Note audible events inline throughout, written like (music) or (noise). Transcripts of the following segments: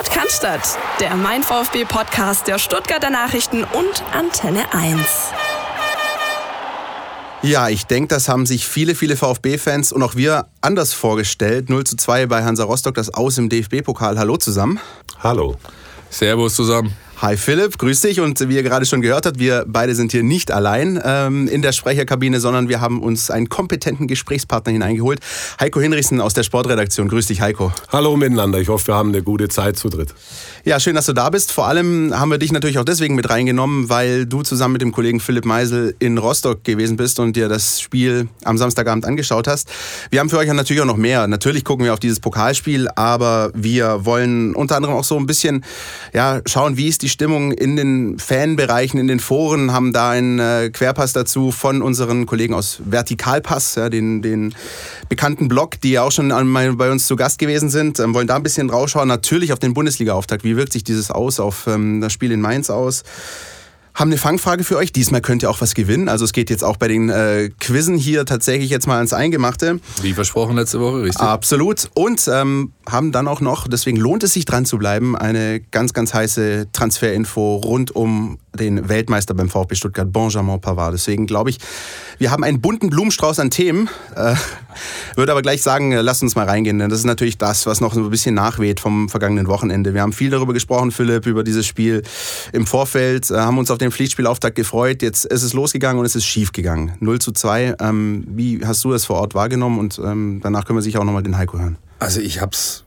Sport kann der Mein VfB Podcast der Stuttgarter Nachrichten und Antenne 1. Ja, ich denke, das haben sich viele, viele VfB-Fans und auch wir anders vorgestellt. 0 zu 2 bei Hansa Rostock, das Aus im DFB-Pokal. Hallo zusammen. Hallo. Servus zusammen. Hi Philipp, grüß dich. Und wie ihr gerade schon gehört habt, wir beide sind hier nicht allein ähm, in der Sprecherkabine, sondern wir haben uns einen kompetenten Gesprächspartner hineingeholt. Heiko Hinrichsen aus der Sportredaktion. Grüß dich, Heiko. Hallo miteinander. Ich hoffe, wir haben eine gute Zeit zu dritt. Ja, schön, dass du da bist. Vor allem haben wir dich natürlich auch deswegen mit reingenommen, weil du zusammen mit dem Kollegen Philipp Meisel in Rostock gewesen bist und dir das Spiel am Samstagabend angeschaut hast. Wir haben für euch natürlich auch noch mehr. Natürlich gucken wir auf dieses Pokalspiel, aber wir wollen unter anderem auch so ein bisschen ja, schauen, wie ist die Stimmung in den Fanbereichen, in den Foren, haben da einen äh, Querpass dazu von unseren Kollegen aus Vertikalpass, ja, den, den bekannten Blog, die ja auch schon bei uns zu Gast gewesen sind, ähm, wollen da ein bisschen rausschauen. Natürlich auf den Bundesliga-Auftakt. Wie wirkt sich dieses aus auf ähm, das Spiel in Mainz aus? Haben eine Fangfrage für euch. Diesmal könnt ihr auch was gewinnen. Also es geht jetzt auch bei den äh, Quizzen hier tatsächlich jetzt mal ans Eingemachte. Wie versprochen letzte Woche, richtig? Absolut. Und ähm, haben dann auch noch, deswegen lohnt es sich dran zu bleiben, eine ganz, ganz heiße Transferinfo rund um den Weltmeister beim VfB Stuttgart, Benjamin Pavard. Deswegen glaube ich, wir haben einen bunten Blumenstrauß an Themen. Äh, würde aber gleich sagen, äh, lasst uns mal reingehen, denn das ist natürlich das, was noch so ein bisschen nachweht vom vergangenen Wochenende. Wir haben viel darüber gesprochen, Philipp, über dieses Spiel im Vorfeld, äh, haben uns auf den Pflichtspielauftakt gefreut. Jetzt ist es losgegangen und es ist schief gegangen. 0 zu 2. Ähm, wie hast du das vor Ort wahrgenommen? Und ähm, danach können wir sicher auch nochmal den Heiko hören. Also ich habe es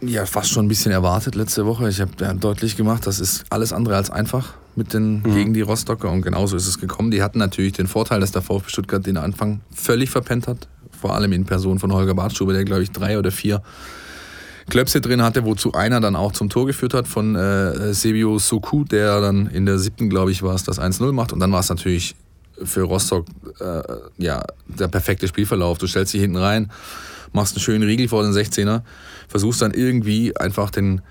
ja fast schon ein bisschen erwartet letzte Woche. Ich habe ja, deutlich gemacht, das ist alles andere als einfach mit den mhm. gegen die Rostocker und genauso ist es gekommen. Die hatten natürlich den Vorteil, dass der VfB Stuttgart den Anfang völlig verpennt hat, vor allem in Person von Holger Bartstube, der glaube ich drei oder vier Klöpse drin hatte, wozu einer dann auch zum Tor geführt hat von äh, Sebio Soku, der dann in der siebten, glaube ich, war es, das 1-0 macht und dann war es natürlich für Rostock äh, ja der perfekte Spielverlauf. Du stellst dich hinten rein, machst einen schönen Riegel vor den 16er, versuchst dann irgendwie einfach den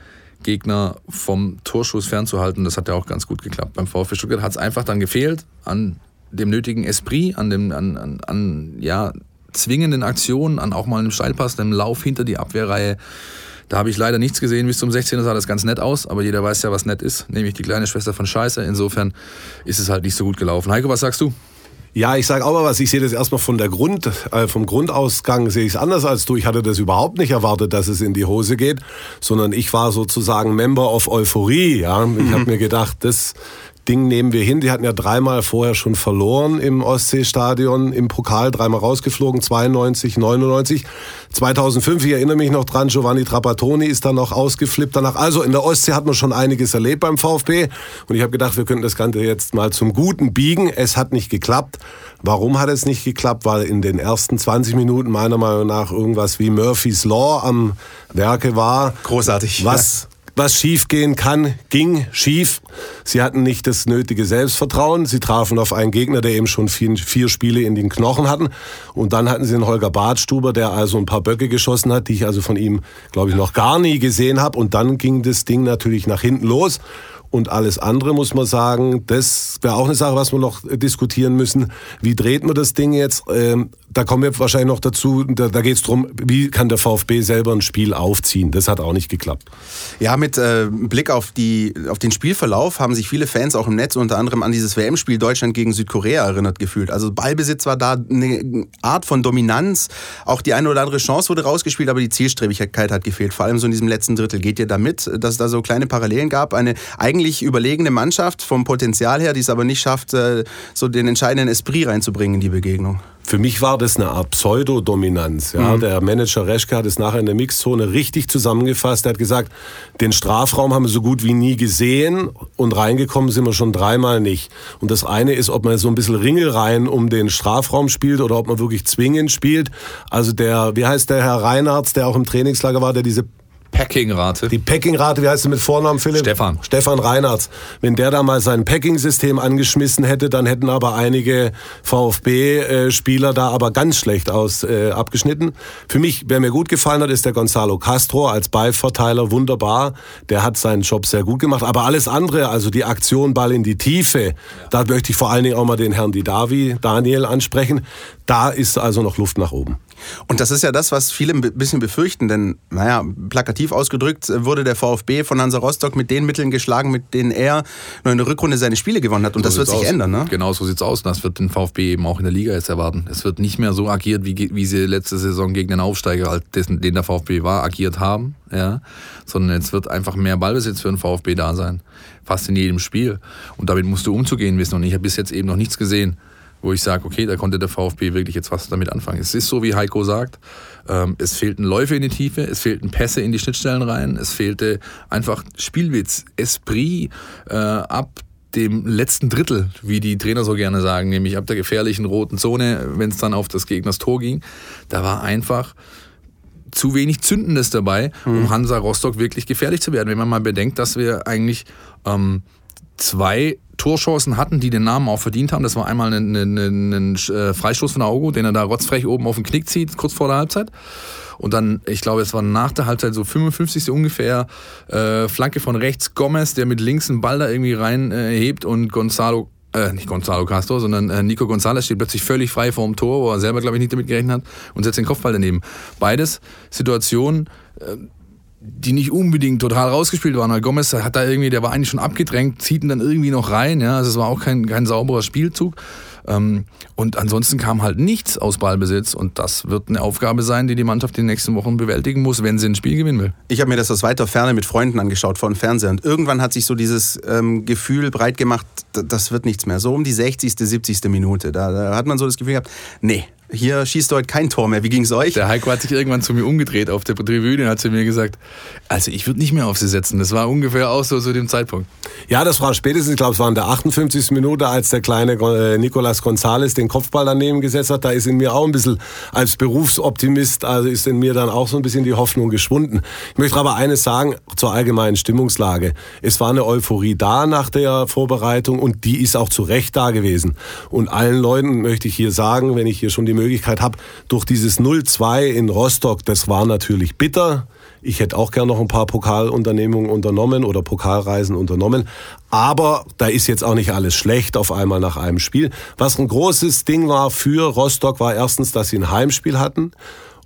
Gegner vom Torschuss fernzuhalten. Das hat ja auch ganz gut geklappt. Beim VfB Stuttgart hat es einfach dann gefehlt an dem nötigen Esprit, an dem an, an, an ja, zwingenden Aktionen, an auch mal einem Steilpass, einem Lauf hinter die Abwehrreihe. Da habe ich leider nichts gesehen bis zum 16. sah das ganz nett aus, aber jeder weiß ja, was nett ist, nämlich die kleine Schwester von Scheiße. Insofern ist es halt nicht so gut gelaufen. Heiko, was sagst du? Ja, ich sage auch mal was. Ich sehe das erstmal von der Grund, äh, vom Grundausgang sehe ich es anders als du. Ich hatte das überhaupt nicht erwartet, dass es in die Hose geht, sondern ich war sozusagen Member of Euphorie. Ja, ich mhm. habe mir gedacht, das Ding nehmen wir hin. Die hatten ja dreimal vorher schon verloren im Ostseestadion, im Pokal dreimal rausgeflogen, 92, 99. 2005, ich erinnere mich noch dran, Giovanni Trapattoni ist dann noch ausgeflippt danach. Also in der Ostsee hat man schon einiges erlebt beim VfB. Und ich habe gedacht, wir könnten das Ganze jetzt mal zum Guten biegen. Es hat nicht geklappt. Warum hat es nicht geklappt? Weil in den ersten 20 Minuten meiner Meinung nach irgendwas wie Murphy's Law am Werke war. Großartig. Was was schiefgehen kann, ging schief. Sie hatten nicht das nötige Selbstvertrauen. Sie trafen auf einen Gegner, der eben schon vier, vier Spiele in den Knochen hatten. Und dann hatten sie einen Holger Badstuber, der also ein paar Böcke geschossen hat, die ich also von ihm, glaube ich, noch gar nie gesehen habe. Und dann ging das Ding natürlich nach hinten los. Und alles andere muss man sagen, das wäre auch eine Sache, was wir noch diskutieren müssen. Wie dreht man das Ding jetzt? Ähm, da kommen wir wahrscheinlich noch dazu. Da, da geht es darum, wie kann der VfB selber ein Spiel aufziehen. Das hat auch nicht geklappt. Ja, mit äh, Blick auf, die, auf den Spielverlauf haben sich viele Fans auch im Netz unter anderem an dieses WM-Spiel Deutschland gegen Südkorea erinnert gefühlt. Also Ballbesitz war da eine Art von Dominanz. Auch die eine oder andere Chance wurde rausgespielt, aber die Zielstrebigkeit hat gefehlt. Vor allem so in diesem letzten Drittel. Geht ihr damit, dass es da so kleine Parallelen gab? Eine eigentlich überlegene Mannschaft vom Potenzial her, die es aber nicht schafft, äh, so den entscheidenden Esprit reinzubringen in die Begegnung. Für mich war das eine Art Pseudodominanz. Ja. Mhm. Der Manager Reschke hat es nachher in der Mixzone richtig zusammengefasst. Er hat gesagt, den Strafraum haben wir so gut wie nie gesehen und reingekommen sind wir schon dreimal nicht. Und das eine ist, ob man so ein bisschen Ringelreihen um den Strafraum spielt oder ob man wirklich zwingend spielt. Also der, wie heißt der Herr Reinhardt, der auch im Trainingslager war, der diese Packing-Rate. Die Packing-Rate, wie heißt sie mit Vornamen, Philipp? Stefan. Stefan Reinhardt. Wenn der da mal sein Packing-System angeschmissen hätte, dann hätten aber einige VfB-Spieler da aber ganz schlecht aus äh, abgeschnitten. Für mich, wer mir gut gefallen hat, ist der Gonzalo Castro als Ballverteiler. Wunderbar. Der hat seinen Job sehr gut gemacht. Aber alles andere, also die Aktion Ball in die Tiefe, ja. da möchte ich vor allen Dingen auch mal den Herrn Didavi, Daniel, ansprechen. Da ist also noch Luft nach oben. Und das ist ja das, was viele ein bisschen befürchten, denn, naja, plakativ ausgedrückt wurde der VfB von Hansa Rostock mit den Mitteln geschlagen, mit denen er nur in der Rückrunde seine Spiele gewonnen hat. Und so das wird sich aus. ändern, ne? Genau, so sieht's aus. Und das wird den VfB eben auch in der Liga jetzt erwarten. Es wird nicht mehr so agiert, wie, wie sie letzte Saison gegen den Aufsteiger, dessen, den der VfB war, agiert haben, ja. Sondern jetzt wird einfach mehr Ballbesitz für den VfB da sein. Fast in jedem Spiel. Und damit musst du umzugehen wissen. Und ich habe bis jetzt eben noch nichts gesehen wo ich sage, okay, da konnte der VfB wirklich jetzt was damit anfangen. Es ist so, wie Heiko sagt, ähm, es fehlten Läufe in die Tiefe, es fehlten Pässe in die Schnittstellen rein, es fehlte einfach Spielwitz, Esprit äh, ab dem letzten Drittel, wie die Trainer so gerne sagen, nämlich ab der gefährlichen roten Zone, wenn es dann auf das Gegners Tor ging. Da war einfach zu wenig Zündendes dabei, um mhm. Hansa Rostock wirklich gefährlich zu werden. Wenn man mal bedenkt, dass wir eigentlich ähm, zwei Torchancen hatten, die den Namen auch verdient haben. Das war einmal ein, ein, ein, ein äh, Freistoß von Augo, den er da rotzfrech oben auf den Knick zieht, kurz vor der Halbzeit. Und dann, ich glaube, es war nach der Halbzeit so 55. ungefähr, äh, Flanke von rechts, Gomez, der mit links einen Ball da irgendwie reinhebt äh, und Gonzalo äh, nicht Gonzalo Castro, sondern äh, Nico González steht plötzlich völlig frei vor dem Tor, wo er selber, glaube ich, nicht damit gerechnet hat und setzt den Kopfball daneben. Beides Situationen, äh, die nicht unbedingt total rausgespielt waren. Weil Gomez hat da irgendwie, der war eigentlich schon abgedrängt, zieht ihn dann irgendwie noch rein. Ja, also es war auch kein, kein sauberer Spielzug. Ähm, und ansonsten kam halt nichts aus Ballbesitz und das wird eine Aufgabe sein, die die Mannschaft in den nächsten Wochen bewältigen muss, wenn sie ein Spiel gewinnen will. Ich habe mir das aus weiter Ferne mit Freunden angeschaut vor dem Fernseher und irgendwann hat sich so dieses ähm, Gefühl breit gemacht, das wird nichts mehr. So um die 60., 70. Minute, da, da hat man so das Gefühl gehabt, nee, hier schießt heute kein Tor mehr. Wie ging es euch? Der Heiko hat sich irgendwann zu mir umgedreht auf der Tribüne und hat zu mir gesagt, also ich würde nicht mehr auf sie setzen. Das war ungefähr auch so zu dem Zeitpunkt. Ja, das war spätestens, ich glaube, es war in der 58. Minute, als der kleine äh, Nicolas González den Kopfball daneben gesetzt hat. Da ist in mir auch ein bisschen als Berufsoptimist, also ist in mir dann auch so ein bisschen die Hoffnung geschwunden. Ich möchte aber eines sagen zur allgemeinen Stimmungslage. Es war eine Euphorie da nach der Vorbereitung und die ist auch zu Recht da gewesen. Und allen Leuten möchte ich hier sagen, wenn ich hier schon die Möglichkeit habe, durch dieses 0-2 in Rostock, das war natürlich bitter. Ich hätte auch gern noch ein paar Pokalunternehmungen unternommen oder Pokalreisen unternommen. Aber da ist jetzt auch nicht alles schlecht auf einmal nach einem Spiel. Was ein großes Ding war für Rostock, war erstens, dass sie ein Heimspiel hatten.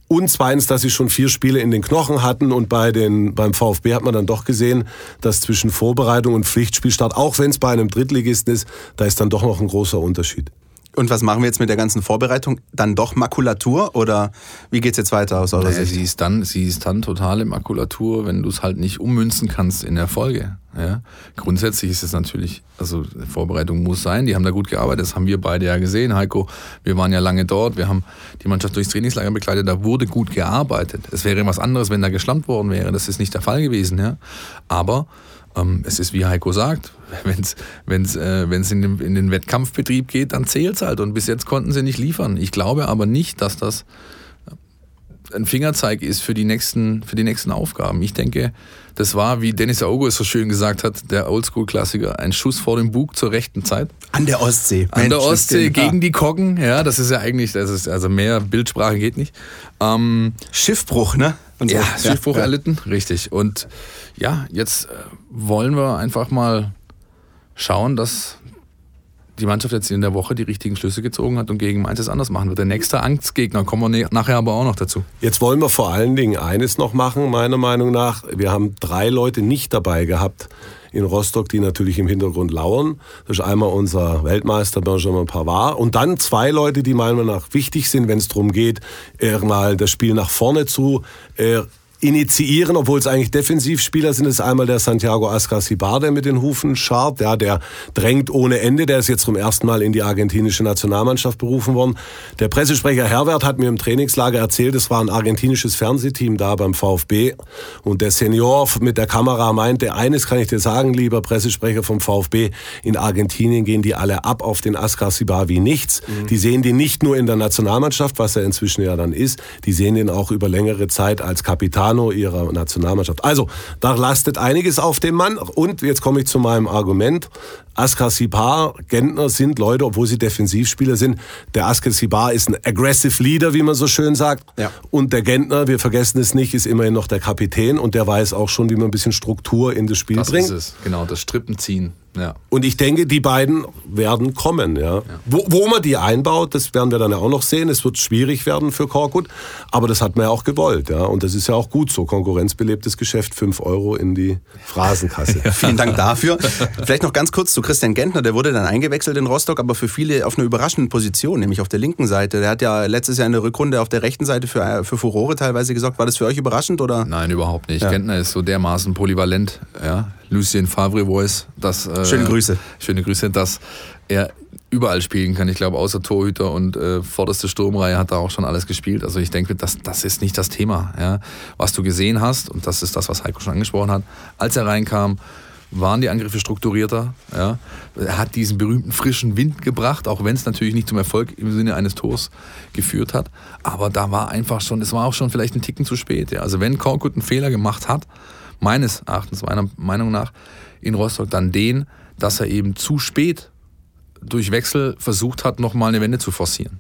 Und zweitens, dass sie schon vier Spiele in den Knochen hatten. Und bei den, beim VfB hat man dann doch gesehen, dass zwischen Vorbereitung und Pflichtspielstart, auch wenn es bei einem Drittligisten ist, da ist dann doch noch ein großer Unterschied. Und was machen wir jetzt mit der ganzen Vorbereitung? Dann doch Makulatur oder wie geht es jetzt weiter aus eurer naja, Sicht? Sie ist, dann, sie ist dann totale Makulatur, wenn du es halt nicht ummünzen kannst in Erfolge. Ja? Grundsätzlich ist es natürlich, also Vorbereitung muss sein, die haben da gut gearbeitet, das haben wir beide ja gesehen, Heiko. Wir waren ja lange dort, wir haben die Mannschaft durchs Trainingslager begleitet, da wurde gut gearbeitet. Es wäre was anderes, wenn da geschlampt worden wäre, das ist nicht der Fall gewesen. Ja? Aber ähm, es ist wie Heiko sagt, (laughs) wenn es äh, in, in den Wettkampfbetrieb geht, dann zählt es halt. Und bis jetzt konnten sie nicht liefern. Ich glaube aber nicht, dass das ein Fingerzeig ist für die nächsten, für die nächsten Aufgaben. Ich denke, das war, wie Dennis Aogo es so schön gesagt hat, der Oldschool-Klassiker, ein Schuss vor dem Bug zur rechten Zeit. An der Ostsee. An der Ostsee gegen die Koggen. Ja, das ist ja eigentlich, das ist, also mehr Bildsprache geht nicht. Ähm, Schiffbruch, ne? So. Ja, Schiffbruch ja. erlitten, richtig. Und ja, jetzt äh, wollen wir einfach mal schauen, dass die Mannschaft jetzt in der Woche die richtigen Schlüsse gezogen hat und gegen Mainz es anders machen wird. Der nächste Angstgegner kommen wir nachher aber auch noch dazu. Jetzt wollen wir vor allen Dingen eines noch machen, meiner Meinung nach. Wir haben drei Leute nicht dabei gehabt in Rostock, die natürlich im Hintergrund lauern. Das ist einmal unser Weltmeister Benjamin Pavard und dann zwei Leute, die meiner Meinung nach wichtig sind, wenn es darum geht, mal das Spiel nach vorne zu äh, initiieren, obwohl es eigentlich Defensivspieler sind. Das ist einmal der Santiago Ascasibar, der mit den Hufen scharrt. Ja, der drängt ohne Ende. Der ist jetzt zum ersten Mal in die argentinische Nationalmannschaft berufen worden. Der Pressesprecher Herbert hat mir im Trainingslager erzählt, es war ein argentinisches Fernsehteam da beim VfB. Und der Senior mit der Kamera meinte, eines kann ich dir sagen, lieber Pressesprecher vom VfB, in Argentinien gehen die alle ab auf den Ascasibar wie nichts. Mhm. Die sehen den nicht nur in der Nationalmannschaft, was er inzwischen ja dann ist, die sehen den auch über längere Zeit als Kapitan Capitano ihrer Nationalmannschaft. Also, da lastet einiges auf dem Mann. Und jetzt komme ich zu meinem Argument. Askar Gentner sind Leute, obwohl sie Defensivspieler sind. Der Askar ist ein aggressive Leader, wie man so schön sagt. Ja. Und der Gentner, wir vergessen es nicht, ist immerhin noch der Kapitän und der weiß auch schon, wie man ein bisschen Struktur in das Spiel das bringt. Das ist es, genau, das Strippenziehen. Ja. Und ich denke, die beiden werden kommen. Ja. Wo, wo man die einbaut, das werden wir dann ja auch noch sehen. Es wird schwierig werden für Korkut, aber das hat man ja auch gewollt. Ja. Und das ist ja auch gut so. Konkurrenzbelebtes Geschäft, 5 Euro in die Phrasenkasse. (laughs) Vielen Dank dafür. Vielleicht noch ganz kurz zu Christian Gentner. Der wurde dann eingewechselt in Rostock, aber für viele auf einer überraschenden Position, nämlich auf der linken Seite. Der hat ja letztes Jahr in der Rückrunde auf der rechten Seite für, für Furore teilweise gesorgt. War das für euch überraschend? Oder? Nein, überhaupt nicht. Gentner ist so dermaßen polyvalent. Ja. Lucien Favre Voice, dass äh, Schöne Grüße. schöne Grüße, dass er überall spielen kann. Ich glaube, außer Torhüter und äh, vorderste Sturmreihe hat er auch schon alles gespielt. Also ich denke, das, das ist nicht das Thema. Ja. Was du gesehen hast, und das ist das, was Heiko schon angesprochen hat, als er reinkam, waren die Angriffe strukturierter. Ja. Er hat diesen berühmten frischen Wind gebracht, auch wenn es natürlich nicht zum Erfolg im Sinne eines Tors geführt hat. Aber da war einfach schon, es war auch schon vielleicht ein Ticken zu spät. Ja. Also wenn Korkut einen Fehler gemacht hat, meines Erachtens, meiner Meinung nach, in Rostock dann den, dass er eben zu spät durch Wechsel versucht hat, nochmal eine Wende zu forcieren.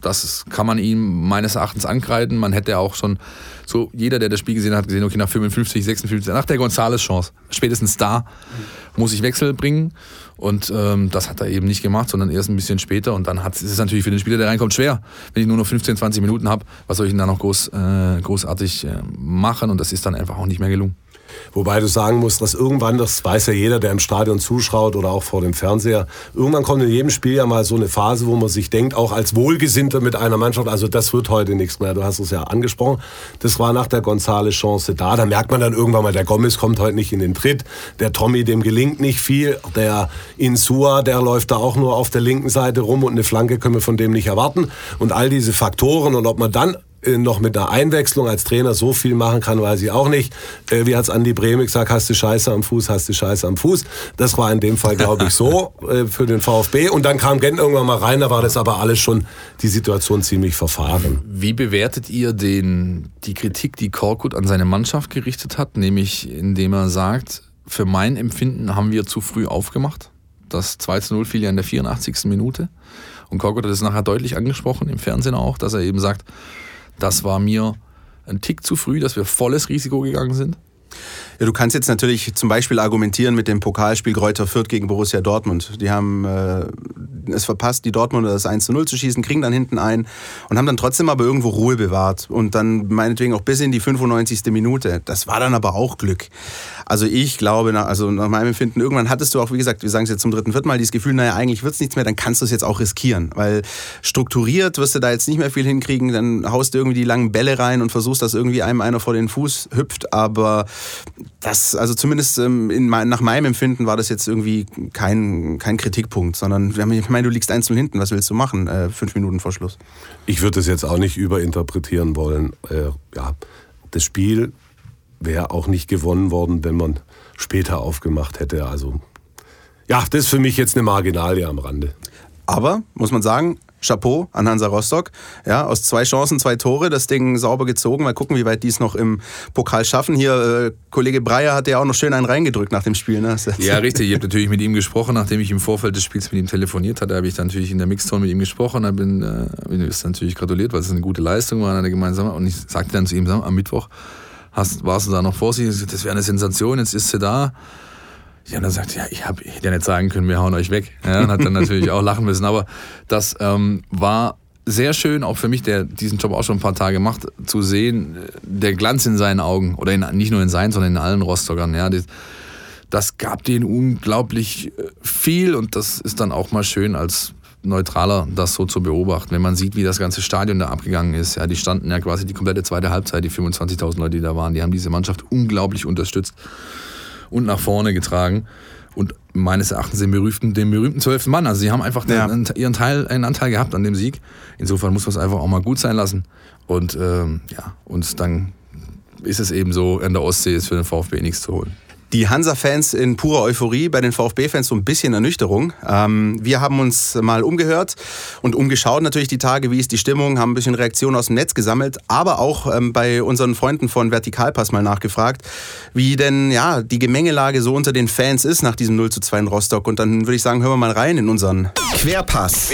Das kann man ihm meines Erachtens ankreiden. Man hätte auch schon, so jeder, der das Spiel gesehen hat, gesehen, okay, nach 55, 56, nach der Gonzales-Chance, spätestens da muss ich Wechsel bringen. Und ähm, das hat er eben nicht gemacht, sondern erst ein bisschen später. Und dann ist es natürlich für den Spieler, der reinkommt, schwer. Wenn ich nur noch 15, 20 Minuten habe, was soll ich denn da noch groß, äh, großartig äh, machen? Und das ist dann einfach auch nicht mehr gelungen. Wobei du sagen musst, dass irgendwann, das weiß ja jeder, der im Stadion zuschaut oder auch vor dem Fernseher, irgendwann kommt in jedem Spiel ja mal so eine Phase, wo man sich denkt, auch als Wohlgesinnter mit einer Mannschaft, also das wird heute nichts mehr. Du hast es ja angesprochen. Das war nach der Gonzales-Chance da. Da merkt man dann irgendwann mal, der Gomez kommt heute nicht in den Tritt. Der Tommy, dem gelingt nicht viel. Der Insua, der läuft da auch nur auf der linken Seite rum und eine Flanke können wir von dem nicht erwarten. Und all diese Faktoren und ob man dann noch mit einer Einwechslung als Trainer so viel machen kann, weiß ich auch nicht. Äh, wie hat's Andi Breme gesagt, hast du Scheiße am Fuß, hast du Scheiße am Fuß. Das war in dem Fall, glaube ich, so (laughs) äh, für den VfB. Und dann kam Gent irgendwann mal rein, da war das aber alles schon die Situation ziemlich verfahren. Wie bewertet ihr den, die Kritik, die Korkut an seine Mannschaft gerichtet hat, nämlich indem er sagt, für mein Empfinden haben wir zu früh aufgemacht. Das 2 zu 0 fiel ja in der 84. Minute. Und Korkut hat es nachher deutlich angesprochen, im Fernsehen auch, dass er eben sagt, das war mir ein Tick zu früh, dass wir volles Risiko gegangen sind. Ja, du kannst jetzt natürlich zum Beispiel argumentieren mit dem Pokalspiel Greuther Fürth gegen Borussia Dortmund. Die haben äh, es verpasst, die Dortmunder das 1 zu 0 zu schießen, kriegen dann hinten ein und haben dann trotzdem aber irgendwo Ruhe bewahrt. Und dann meinetwegen auch bis in die 95. Minute. Das war dann aber auch Glück. Also ich glaube, nach, also nach meinem Empfinden, irgendwann hattest du auch, wie gesagt, wir sagen es jetzt zum dritten, vierten Mal, dieses Gefühl, naja, eigentlich wird es nichts mehr, dann kannst du es jetzt auch riskieren. Weil strukturiert wirst du da jetzt nicht mehr viel hinkriegen, dann haust du irgendwie die langen Bälle rein und versuchst, dass irgendwie einem einer vor den Fuß hüpft. Aber das, also zumindest ähm, in, nach meinem Empfinden war das jetzt irgendwie kein, kein Kritikpunkt, sondern ich meine, du liegst einzeln hinten, was willst du machen? Äh, fünf Minuten vor Schluss. Ich würde das jetzt auch nicht überinterpretieren wollen. Äh, ja, das Spiel wäre auch nicht gewonnen worden, wenn man später aufgemacht hätte. Also ja, das ist für mich jetzt eine Marginalie am Rande. Aber, muss man sagen, Chapeau an Hansa Rostock. Ja, aus zwei Chancen, zwei Tore, das Ding sauber gezogen. Mal gucken, wie weit die es noch im Pokal schaffen. Hier, äh, Kollege Breyer hat ja auch noch schön einen reingedrückt nach dem Spiel. Ne? (laughs) Ja, richtig. Ich habe natürlich mit ihm gesprochen, nachdem ich im Vorfeld des Spiels mit ihm telefoniert hatte, habe ich dann natürlich in der Mixzone mit ihm gesprochen. Da bin, äh, bin ist natürlich gratuliert, weil es eine gute Leistung war, eine gemeinsame. Und ich sagte dann zu ihm, am Mittwoch hast, warst du da noch vorsichtig, das wäre eine Sensation, jetzt ist sie da. Ja, und dann sagt ja, ich habe ja nicht sagen können, wir hauen euch weg. Ja, und hat dann natürlich auch lachen müssen. Aber das ähm, war sehr schön, auch für mich, der diesen Job auch schon ein paar Tage macht, zu sehen, der Glanz in seinen Augen. Oder in, nicht nur in seinen, sondern in allen Rostockern. Ja, das, das gab denen unglaublich äh, viel und das ist dann auch mal schön als neutraler das so zu beobachten, wenn man sieht, wie das ganze Stadion da abgegangen ist. Ja, die standen ja quasi die komplette zweite Halbzeit, die 25.000 Leute, die da waren, die haben diese Mannschaft unglaublich unterstützt und nach vorne getragen. Und meines Erachtens den berühmten, den berühmten zwölften Mann. Also sie haben einfach ja. den, ihren Teil, einen Anteil gehabt an dem Sieg. Insofern muss man es einfach auch mal gut sein lassen. Und ähm, ja, und dann ist es eben so, in der Ostsee ist für den VfB nichts zu holen. Die Hansa-Fans in purer Euphorie, bei den VfB-Fans so ein bisschen Ernüchterung. Ähm, wir haben uns mal umgehört und umgeschaut natürlich die Tage, wie ist die Stimmung, haben ein bisschen Reaktionen aus dem Netz gesammelt, aber auch ähm, bei unseren Freunden von Vertikalpass mal nachgefragt, wie denn ja die Gemengelage so unter den Fans ist nach diesem 0 zu 2 in Rostock. Und dann würde ich sagen, hören wir mal rein in unseren Querpass.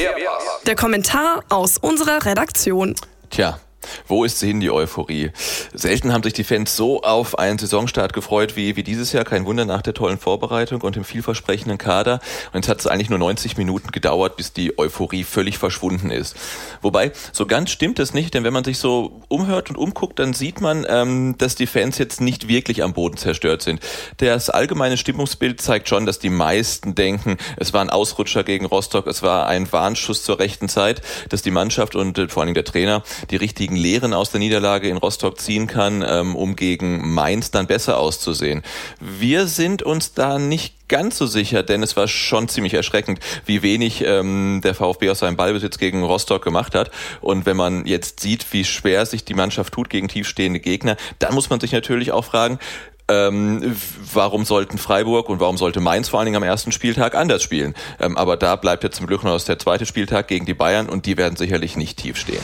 Der Kommentar aus unserer Redaktion. Tja, Wo ist sie hin, die Euphorie? Selten haben sich die Fans so auf einen Saisonstart gefreut wie, wie dieses Jahr. Kein Wunder nach der tollen Vorbereitung und dem vielversprechenden Kader. Und jetzt hat es eigentlich nur 90 Minuten gedauert, bis die Euphorie völlig verschwunden ist. Wobei, so ganz stimmt es nicht, denn wenn man sich so umhört und umguckt, dann sieht man, ähm, dass die Fans jetzt nicht wirklich am Boden zerstört sind. Das allgemeine Stimmungsbild zeigt schon, dass die meisten denken, es war ein Ausrutscher gegen Rostock, es war ein Warnschuss zur rechten Zeit, dass die Mannschaft und äh, vor allem der Trainer die richtigen richtigen Lehren aus der Niederlage in Rostock ziehen kann, ähm, um gegen Mainz dann besser auszusehen. Wir sind uns da nicht ganz so sicher, denn es war schon ziemlich erschreckend, wie wenig ähm, der VfB aus seinem Ballbesitz gegen Rostock gemacht hat. Und wenn man jetzt sieht, wie schwer sich die Mannschaft tut gegen tiefstehende Gegner, dann muss man sich natürlich auch fragen, ähm, warum sollten Freiburg und warum sollte Mainz vor allen Dingen am ersten Spieltag anders spielen? Ähm, aber da bleibt jetzt zum Glück noch der zweite Spieltag gegen die Bayern und die werden sicherlich nicht tief stehen.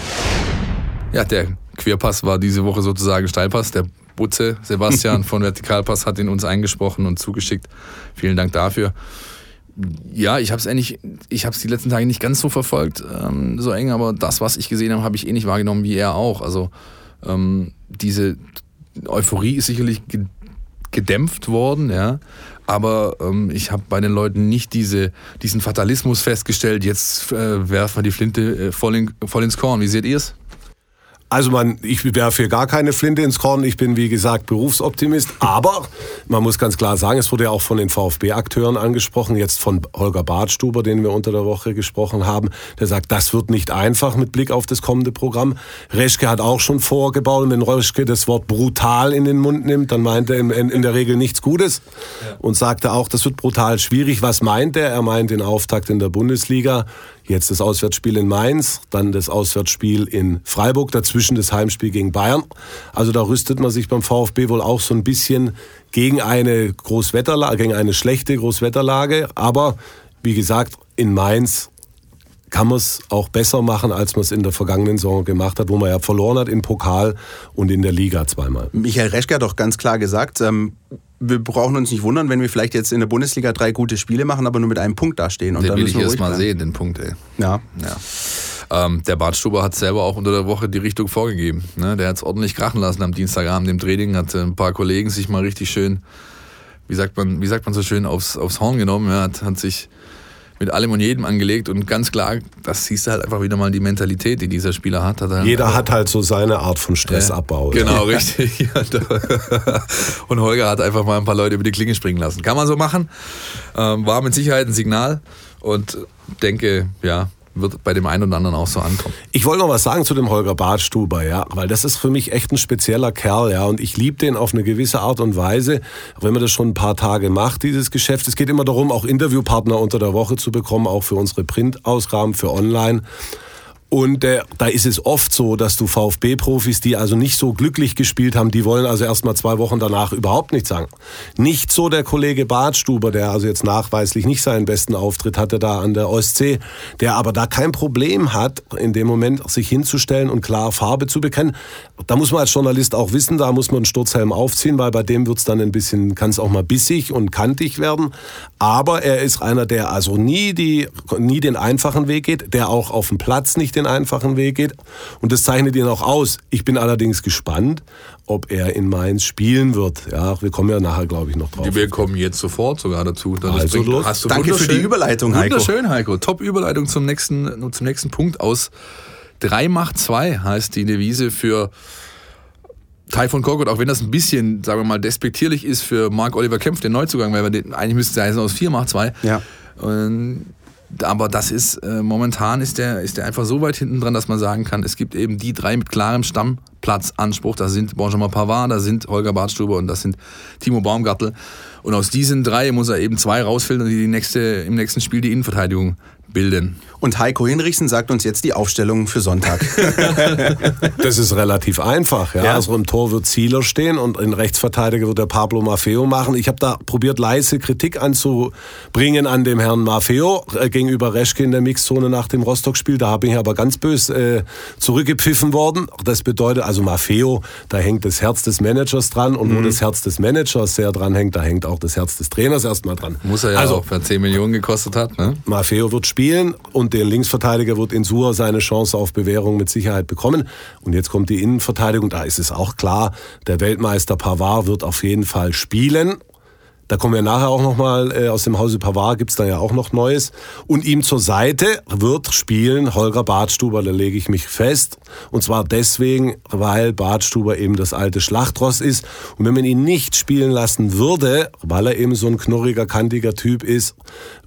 Ja, der Querpass war diese Woche sozusagen Steilpass. Der Butze Sebastian (laughs) von Vertikalpass hat ihn uns eingesprochen und zugeschickt. Vielen Dank dafür. Ja, ich habe es eigentlich, ich habe es die letzten Tage nicht ganz so verfolgt, ähm, so eng, aber das, was ich gesehen habe, habe ich eh nicht wahrgenommen wie er auch. Also ähm, diese Euphorie ist sicherlich gedämpft worden, ja. Aber ähm, ich habe bei den Leuten nicht diese, diesen Fatalismus festgestellt, jetzt äh, werfen wir die Flinte äh, voll, in, voll ins Korn. Wie seht ihr es? Also man, ich werfe hier gar keine Flinte ins Korn. Ich bin wie gesagt Berufsoptimist. Aber man muss ganz klar sagen, es wurde ja auch von den VfB-Akteuren angesprochen, jetzt von Holger Badstuber, den wir unter der Woche gesprochen haben. Der sagt, das wird nicht einfach mit Blick auf das kommende Programm. Reschke hat auch schon vorgebaut. Und wenn Reschke das Wort brutal in den Mund nimmt, dann meint er in, in der Regel nichts Gutes. Und sagte auch, das wird brutal schwierig. Was meint er? Er meint den Auftakt in der Bundesliga. Jetzt das Auswärtsspiel in Mainz, dann das Auswärtsspiel in Freiburg, dazwischen das Heimspiel gegen Bayern. Also da rüstet man sich beim VfB wohl auch so ein bisschen gegen eine Großwetterlage, gegen eine schlechte Großwetterlage. Aber wie gesagt, in Mainz kann man es auch besser machen, als man es in der vergangenen Saison gemacht hat, wo man ja verloren hat im Pokal und in der Liga zweimal. Michael Reschke hat doch ganz klar gesagt, ähm, wir brauchen uns nicht wundern, wenn wir vielleicht jetzt in der Bundesliga drei gute Spiele machen, aber nur mit einem Punkt dastehen. Und den will ich erst mal sehen, den Punkt, ey. Ja. ja. Ähm, der Bartstuber hat selber auch unter der Woche die Richtung vorgegeben. Ne? Der hat es ordentlich krachen lassen am Dienstagabend im Training, hat ein paar Kollegen sich mal richtig schön, wie sagt man, wie sagt man so schön, aufs, aufs Horn genommen. Ja? Hat, hat sich mit allem und jedem angelegt und ganz klar, das siehst du halt einfach wieder mal die Mentalität, die dieser Spieler hat. hat Jeder hat halt so seine Art von Stressabbau. Äh, genau, (laughs) ja. richtig. und Holger hat einfach mal ein paar Leute über die Klinge springen lassen. Kann man so machen. Ähm, war mit Sicherheit ein Signal und denke, ja, wird bei dem einen oder anderen auch so ankommen. Ich wollte noch was sagen zu dem Holger Badstuber, ja, weil das ist für mich echt ein spezieller Kerl, ja, und ich liebe den auf eine gewisse Art und Weise, auch wenn man das schon ein paar Tage macht, dieses Geschäft. Es geht immer darum, auch Interviewpartner unter der Woche zu bekommen, auch für unsere Printausgaben, für online. Und äh, da ist es oft so, dass du VfB-Profis, die also nicht so glücklich gespielt haben, die wollen also erst mal zwei Wochen danach überhaupt nichts sagen. Nicht so der Kollege Bartstuber, der also jetzt nachweislich nicht seinen besten Auftritt hatte da an der Ostsee, der aber da kein Problem hat, in dem Moment sich hinzustellen und klar Farbe zu bekennen. Da muss man als Journalist auch wissen, da muss man einen Sturzhelm aufziehen, weil bei dem wird's dann ein bisschen, kann es auch mal bissig und kantig werden. Aber er ist einer, der also nie, die, nie den einfachen Weg geht, der auch auf dem Platz nicht den einfachen Weg geht. Und das zeichnet ihn auch aus. Ich bin allerdings gespannt, ob er in Mainz spielen wird. Ja, wir kommen ja nachher, glaube ich, noch drauf. Wir kommen jetzt sofort sogar dazu. Dann also bringt, hast du Danke für die Überleitung, Heiko. Wunderschön, Heiko. Top Überleitung zum nächsten, zum nächsten Punkt aus 3 macht 2 heißt die Devise für Typhoon Korkut, auch wenn das ein bisschen, sagen wir mal, despektierlich ist für Mark Oliver Kempf, den Neuzugang, weil wir den, eigentlich müsste es heißen aus 4 macht 2. Ja. Und aber das ist, äh, momentan ist der, ist der einfach so weit hinten dran, dass man sagen kann, es gibt eben die drei mit klarem Stammplatzanspruch. Das sind Benjamin Pavard, das sind Holger Bartstuber und das sind Timo Baumgartel. Und aus diesen drei muss er eben zwei rausfiltern, die, die nächste, im nächsten Spiel die Innenverteidigung bilden. Und Heiko Hinrichsen sagt uns jetzt die Aufstellung für Sonntag. (laughs) das ist relativ einfach. Ja? ja? Also im Tor wird Zieler stehen und in Rechtsverteidiger wird der Pablo Maffeo machen. Ich habe da probiert, leise Kritik anzubringen an dem Herrn Maffeo äh, gegenüber Reschke in der Mixzone nach dem Rostock-Spiel. Da habe ich aber ganz bös äh, zurückgepfiffen worden. Das bedeutet, also Maffeo, da hängt das Herz des Managers dran und mhm. wo das Herz des Managers sehr dran hängt, da hängt auch das Herz des Trainers erstmal dran. Muss er ja also, auch, wer 10 Millionen gekostet hat. Ne? Maffeo wird spielen spielen und der Linksverteidiger wird in Sur seine Chance auf Bewährung mit Sicherheit bekommen. Und jetzt kommt die Innenverteidigung, da ist es auch klar, der Weltmeister Pavard wird auf jeden Fall spielen. Da kommen wir nachher auch nochmal, äh, aus dem Hause Pavard gibt's da ja auch noch Neues. Und ihm zur Seite wird spielen Holger Badstuber, da lege ich mich fest. Und zwar deswegen, weil Badstuber eben das alte Schlachtross ist. Und wenn man ihn nicht spielen lassen würde, weil er eben so ein knurriger, kantiger Typ ist,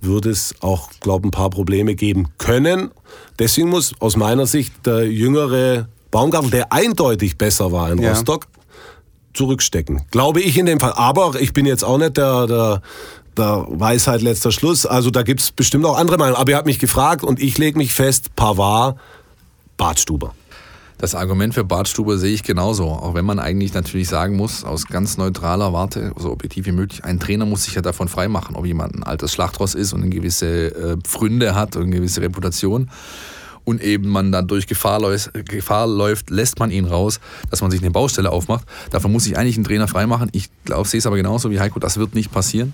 würde es auch, glaube ein paar Probleme geben können. Deswegen muss aus meiner Sicht der jüngere Baumgartel, der eindeutig besser war in Ja. Rostock, zurückstecken. Glaube ich in dem Fall. Aber ich bin jetzt auch nicht der, der, der Weisheit letzter Schluss. Also da gibt's bestimmt auch andere Meinungen. Aber ihr habt mich gefragt und ich lege mich fest, Pavard, Badstuber. Das Argument für Bartstube sehe ich genauso. Auch wenn man eigentlich natürlich sagen muss, aus ganz neutraler Warte, so objektiv wie möglich, ein Trainer muss sich ja davon freimachen, ob jemand ein altes Schlachtross ist und eine gewisse äh, Pfründe hat und eine gewisse Reputation und eben man dann durch Gefahr, läuft, Gefahr läuft, lässt man ihn raus, dass man sich eine Baustelle aufmacht. Davon muss sich eigentlich ein Trainer freimachen. Ich glaube, sehe es aber genauso wie Heiko, das wird nicht passieren.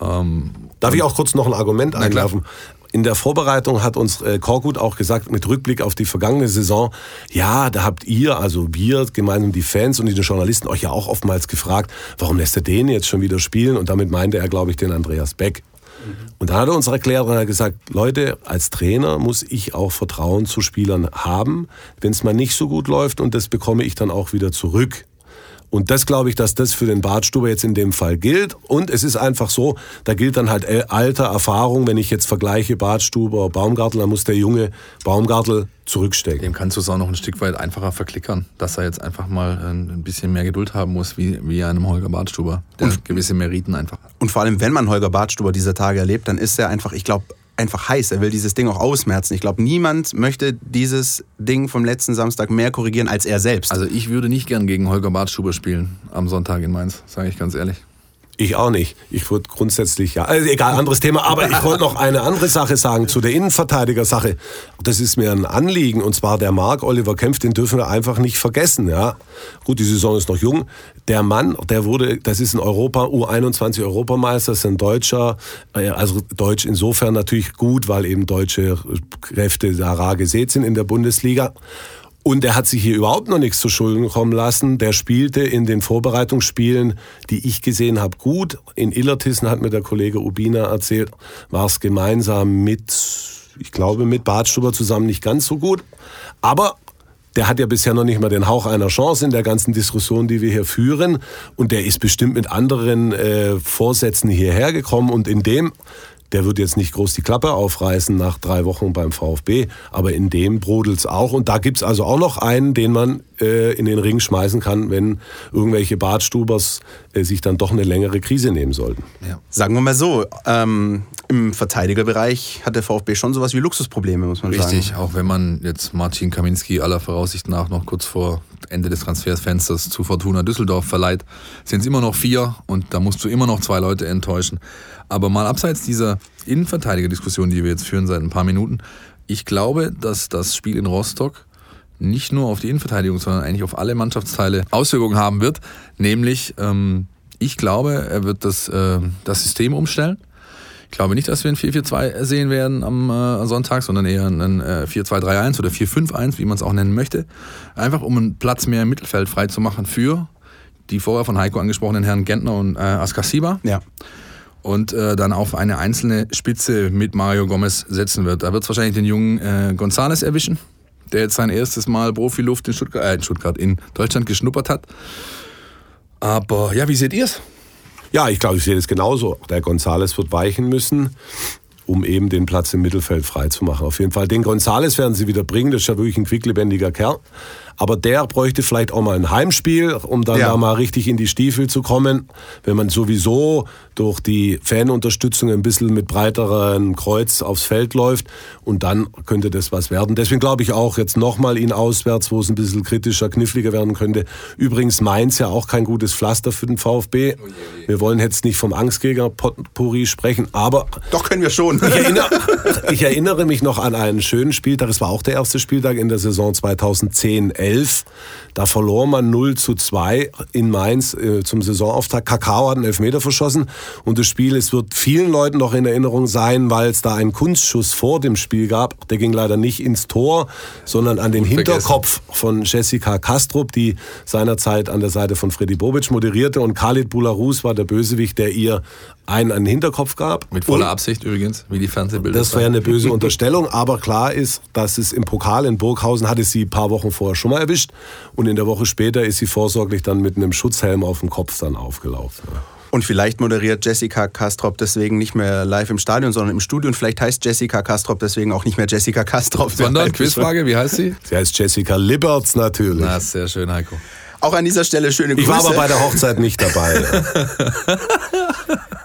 Ähm, Darf ich auch kurz noch ein Argument einwerfen? In der Vorbereitung hat uns äh, Korkut auch gesagt, mit Rückblick auf die vergangene Saison, ja, da habt ihr, also wir, gemeinsam die Fans und die Journalisten, euch ja auch oftmals gefragt, warum lässt er den jetzt schon wieder spielen? Und damit meinte er, glaube ich, den Andreas Beck. Und dann hat er uns erklärt und gesagt, Leute, als Trainer muss ich auch Vertrauen zu Spielern haben, wenn es mal nicht so gut läuft und das bekomme ich dann auch wieder zurück. Und das glaube ich, dass das für den Bartstuber jetzt in dem Fall gilt. Und es ist einfach so, da gilt dann halt äh, Alter, Erfahrung. Wenn ich jetzt vergleiche Bartstuber, Baumgartel, dann muss der junge Baumgartel zurückstecken. Dem kannst du es auch noch ein Stück weit einfacher verklickern, dass er jetzt einfach mal ein ein bisschen mehr Geduld haben muss, wie, wie einem Holger Badstuber, der gewisse Meriten einfach hat. Und vor allem, wenn man Holger Badstuber dieser Tage erlebt, dann ist er einfach, ich glaube, einfach heiß. Er will dieses Ding auch ausmerzen. Ich glaube, niemand möchte dieses Ding vom letzten Samstag mehr korrigieren als er selbst. Also ich würde nicht gern gegen Holger Badstuber spielen am Sonntag in Mainz, sage ich ganz ehrlich. Ich auch nicht. Ich würde grundsätzlich ja. Also egal, anderes Thema. Aber ich wollte noch eine andere Sache sagen zu der Innenverteidiger-Sache. Das ist mir ein Anliegen. Und zwar der Marc Oliver Kempf, den dürfen wir einfach nicht vergessen. Ja, gut, die Saison ist noch jung. Der Mann, der wurde, das ist ein Europa U21 Europameister, ist ein Deutscher. äh, Also Deutsch insofern natürlich gut, weil eben deutsche Kräfte da rar gesät sind in der Bundesliga. Und er hat sich hier überhaupt noch nichts zu Schulden kommen lassen. Der spielte in den Vorbereitungsspielen, die ich gesehen habe, gut. In Illertissen hat mir der Kollege Ubina erzählt, war es gemeinsam mit, ich glaube, mit Badstuber zusammen nicht ganz so gut. Aber der hat ja bisher noch nicht mal den Hauch einer Chance in der ganzen Diskussion, die wir hier führen. Und der ist bestimmt mit anderen äh, Vorsätzen hierher gekommen. Und in dem, der wird jetzt nicht groß die Klappe aufreißen nach drei Wochen beim VfB, aber in dem brodelt's auch. Und da gibt's also auch noch einen, den man äh, in den Ring schmeißen kann, wenn irgendwelche Badstubers äh, sich dann doch eine längere Krise nehmen sollten. Ja. Sagen wir mal so, ähm, im Verteidigerbereich hat der VfB schon sowas wie Luxusprobleme, muss man Richtig, sagen. auch wenn man jetzt Martin Kaminski aller Voraussicht nach noch kurz vor Ende des Transferfensters zu Fortuna Düsseldorf verleiht, sind es immer noch vier und da musst du immer noch zwei Leute enttäuschen. Aber mal abseits dieser Innenverteidiger-Diskussion, die wir jetzt führen seit ein paar Minuten, ich glaube, dass das Spiel in Rostock nicht nur auf die Innenverteidigung, sondern eigentlich auf alle Mannschaftsteile Auswirkungen haben wird. Nämlich, ähm, ich glaube, er wird das, äh, das System umstellen. Ich glaube nicht, dass wir ein 4-4-2 sehen werden am äh, Sonntag, sondern eher ein äh, 4-2-3-1 oder 4-5-1, wie man es auch nennen möchte. Einfach um einen Platz mehr im Mittelfeld frei zu machen für die vorher von Heiko angesprochenen Herren Gentner und äh, Askasiba Ja. und äh, dann auf eine einzelne Spitze mit Mario Gomez setzen wird. Da wird es wahrscheinlich den jungen äh, Gonzales erwischen, der jetzt sein erstes Mal Profiluft in Stuttgart, äh, in Stuttgart, in Deutschland geschnuppert hat. Aber ja, wie seht ihr's? Ja, ich glaube, ich sehe das genauso. Der Gonzales wird weichen müssen, um eben den Platz im Mittelfeld frei zu machen. Auf jeden Fall. Den Gonzales werden sie wieder bringen. Das ist ja wirklich ein quicklebendiger Kerl. Aber der bräuchte vielleicht auch mal ein Heimspiel, um dann Ja. da mal richtig in die Stiefel zu kommen. Wenn man sowieso durch die Fanunterstützung ein bisschen mit breiterem Kreuz aufs Feld läuft und dann könnte das was werden. Deswegen glaube ich auch jetzt nochmal ihn auswärts, wo es ein bisschen kritischer, kniffliger werden könnte. Übrigens Mainz ja auch kein gutes Pflaster für den VfB. Wir wollen jetzt nicht vom Angstgegner Potpourri sprechen, aber Doch können wir schon. ich erinnere, ich erinnere mich noch an einen schönen Spieltag. Es war auch der erste Spieltag in der Saison 2010, 11. 2011. Da verlor man 0 zu 2 in Mainz äh, zum Saisonauftakt. Kakao hat einen Elfmeter verschossen und das Spiel, es wird vielen Leuten noch in Erinnerung sein, weil es da einen Kunstschuss vor dem Spiel gab. Der ging leider nicht ins Tor, sondern an den Gut Hinterkopf von Jessica Kastrup, die seinerzeit an der Seite von Freddy Bobic moderierte und Khalid Bularus war der Bösewicht, der ihr einen an den Hinterkopf gab. Mit voller Und Absicht übrigens, wie die Fernsehbilder. das war ja eine böse (laughs) Unterstellung, aber klar ist, dass es im Pokal in Burghausen hatte sie ein paar Wochen vorher schon mal erwischt und in der Woche später ist sie vorsorglich dann mit einem Schutzhelm auf dem Kopf dann aufgelaufen. Und vielleicht moderiert Jessica Kastrop deswegen nicht mehr live im Stadion, sondern im Studio. Und vielleicht heißt Jessica Kastrop deswegen auch nicht mehr Jessica Kastrop. Sondern, (laughs) Quizfrage, wie heißt sie? Sie heißt Jessica Liberts natürlich. Na, sehr schön, Heiko. Auch an dieser Stelle schöne Grüße. ich war aber bei der Hochzeit nicht dabei. (laughs)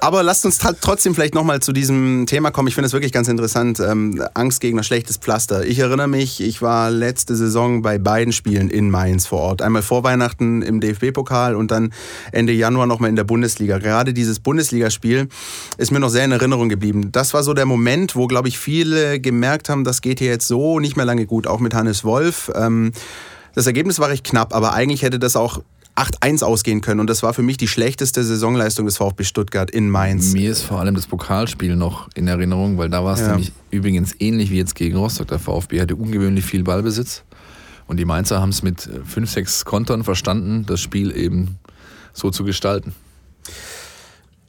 Aber lasst uns trotzdem vielleicht nochmal zu diesem Thema kommen. Ich finde es wirklich ganz interessant. Ähm, Angstgegner, schlechtes Pflaster. Ich erinnere mich, ich war letzte Saison bei beiden Spielen in Mainz vor Ort. Einmal vor Weihnachten im DFB-Pokal und dann Ende Januar nochmal in der Bundesliga. Gerade dieses Bundesligaspiel ist mir noch sehr in Erinnerung geblieben. Das war so der Moment, wo, glaube ich, viele gemerkt haben, das geht hier jetzt so nicht mehr lange gut. Auch mit Hannes Wolf. Ähm, das Ergebnis war recht knapp, aber eigentlich hätte das auch 8-1 ausgehen können. Und das war für mich die schlechteste Saisonleistung des VfB Stuttgart in Mainz. Mir ist vor allem das Pokalspiel noch in Erinnerung, weil da war es Ja. nämlich übrigens ähnlich wie jetzt gegen Rostock. Der VfB hatte ungewöhnlich viel Ballbesitz und die Mainzer haben es mit 5, 6 Kontern verstanden, das Spiel eben so zu gestalten.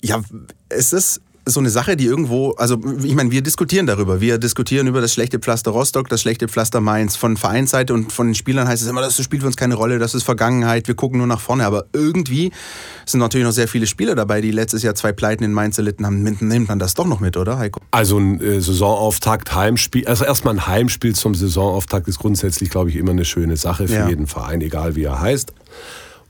Ja, es ist so eine Sache, die irgendwo, also ich meine, wir diskutieren darüber. Wir diskutieren über das schlechte Pflaster Rostock, das schlechte Pflaster Mainz. Von Vereinsseite und von den Spielern heißt es immer, das spielt für uns keine Rolle, das ist Vergangenheit, wir gucken nur nach vorne. Aber irgendwie sind natürlich noch sehr viele Spieler dabei, die letztes Jahr zwei Pleiten in Mainz erlitten haben. Nimmt, nimmt man das doch noch mit, oder Heiko? Also ein äh, Saisonauftakt, Heimspiel, also erstmal ein Heimspiel zum Saisonauftakt ist grundsätzlich, glaube ich, immer eine schöne Sache für Ja. jeden Verein, egal wie er heißt.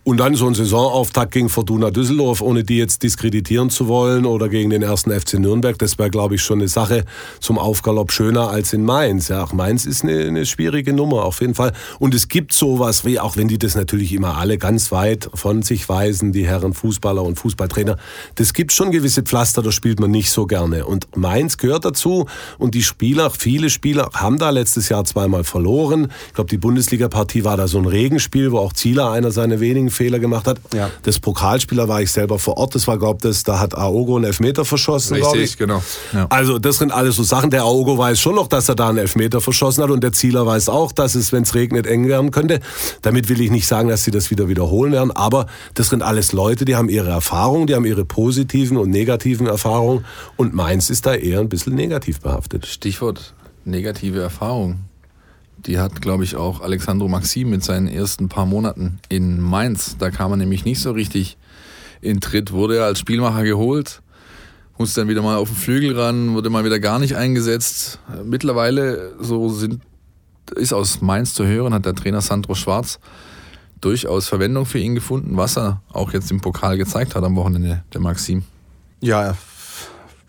Und dann so ein Saisonauftakt gegen Fortuna Düsseldorf, ohne die jetzt diskreditieren zu wollen, oder gegen den ersten FC Nürnberg, das wäre, glaube ich, schon eine Sache zum Aufgalopp schöner als in Mainz. Ja, auch Mainz ist eine, eine schwierige Nummer, auf jeden Fall. Und es gibt sowas wie, auch wenn die das natürlich immer alle ganz weit von sich weisen, die Herren Fußballer und Fußballtrainer, das gibt schon gewisse Pflaster, da spielt man nicht so gerne. Und Mainz gehört dazu und die Spieler, viele Spieler haben da letztes Jahr zweimal verloren. Ich glaube, die Bundesliga-Partie war da so ein Regenspiel, wo auch Zieler einer seiner wenigen Fehler gemacht hat. Ja. Das Pokalspieler war ich selber vor Ort, das war, glaube ich, das, da hat Aogo einen Elfmeter verschossen, glaube ich. Richtig, genau. Ja. Also das sind alles so Sachen. Der Aogo weiß schon noch, dass er da einen Elfmeter verschossen hat und der Zieler weiß auch, dass es, wenn es regnet, eng werden könnte. Damit will ich nicht sagen, dass sie das wieder wiederholen werden, aber das sind alles Leute, die haben ihre Erfahrungen, die haben ihre positiven und negativen Erfahrungen und meins ist da eher ein bisschen negativ behaftet. Stichwort negative Erfahrung. Die hat, glaube ich, auch Alexandro Maxim mit seinen ersten paar Monaten in Mainz. Da kam er nämlich nicht so richtig in Tritt, wurde er als Spielmacher geholt, musste dann wieder mal auf den Flügel ran, wurde mal wieder gar nicht eingesetzt. Mittlerweile, so sind, ist aus Mainz zu hören, hat der Trainer Sandro Schwarz durchaus Verwendung für ihn gefunden, was er auch jetzt im Pokal gezeigt hat am Wochenende, der Maxim. Ja,